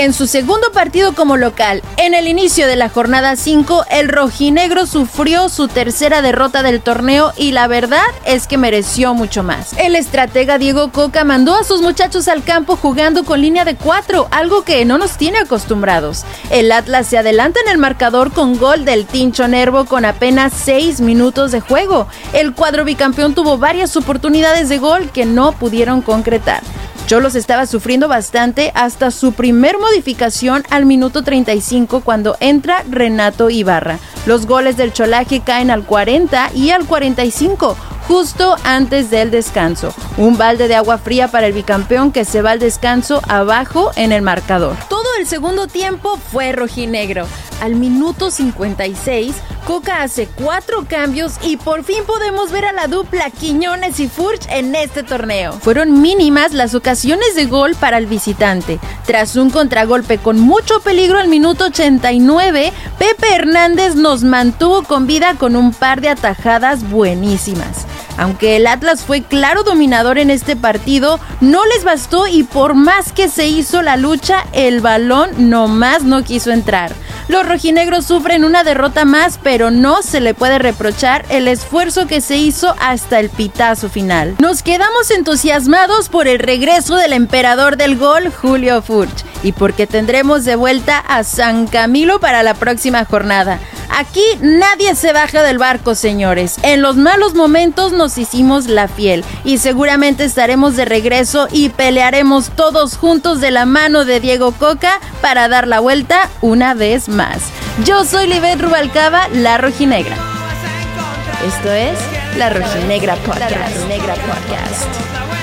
En su segundo partido como local, en el inicio de la jornada 5, el rojinegro sufrió su tercera derrota del torneo y la verdad es que mereció mucho más. El estratega Diego Coca mandó a sus muchachos al campo jugando con línea de 4, algo que no nos tiene acostumbrados. El Atlas se adelanta en el marcador con gol del Tincho Nervo con apenas 6 minutos de juego. El cuadro bicampeón tuvo varias oportunidades de gol que no pudieron concretar. Cholos estaba sufriendo bastante hasta su primer modificación al minuto 35 cuando entra Renato Ibarra. Los goles del Cholaje caen al 40 y al 45 justo antes del descanso. Un balde de agua fría para el bicampeón que se va al descanso abajo en el marcador. Todo el segundo tiempo fue rojinegro. Al minuto 56, Coca hace cuatro cambios y por fin podemos ver a la dupla Quiñones y Furch en este torneo. Fueron mínimas las ocasiones de gol para el visitante. Tras un contragolpe con mucho peligro al minuto 89, Pepe Hernández nos mantuvo con vida con un par de atajadas buenísimas. Aunque el Atlas fue claro dominador en este partido, no les bastó y por más que se hizo la lucha, el balón nomás no quiso entrar. Los rojinegros sufren una derrota más, pero no se le puede reprochar el esfuerzo que se hizo hasta el pitazo final. Nos quedamos entusiasmados por el regreso del emperador del gol, Julio Furch, y porque tendremos de vuelta a San Camilo para la próxima jornada. Aquí nadie se baja del barco, señores. En los malos momentos nos hicimos la fiel y seguramente estaremos de regreso y pelearemos todos juntos de la mano de Diego Coca para dar la vuelta una vez más. Yo soy Libet Rubalcaba, la rojinegra. Esto es La Rojinegra Podcast. La Rojinegra Podcast.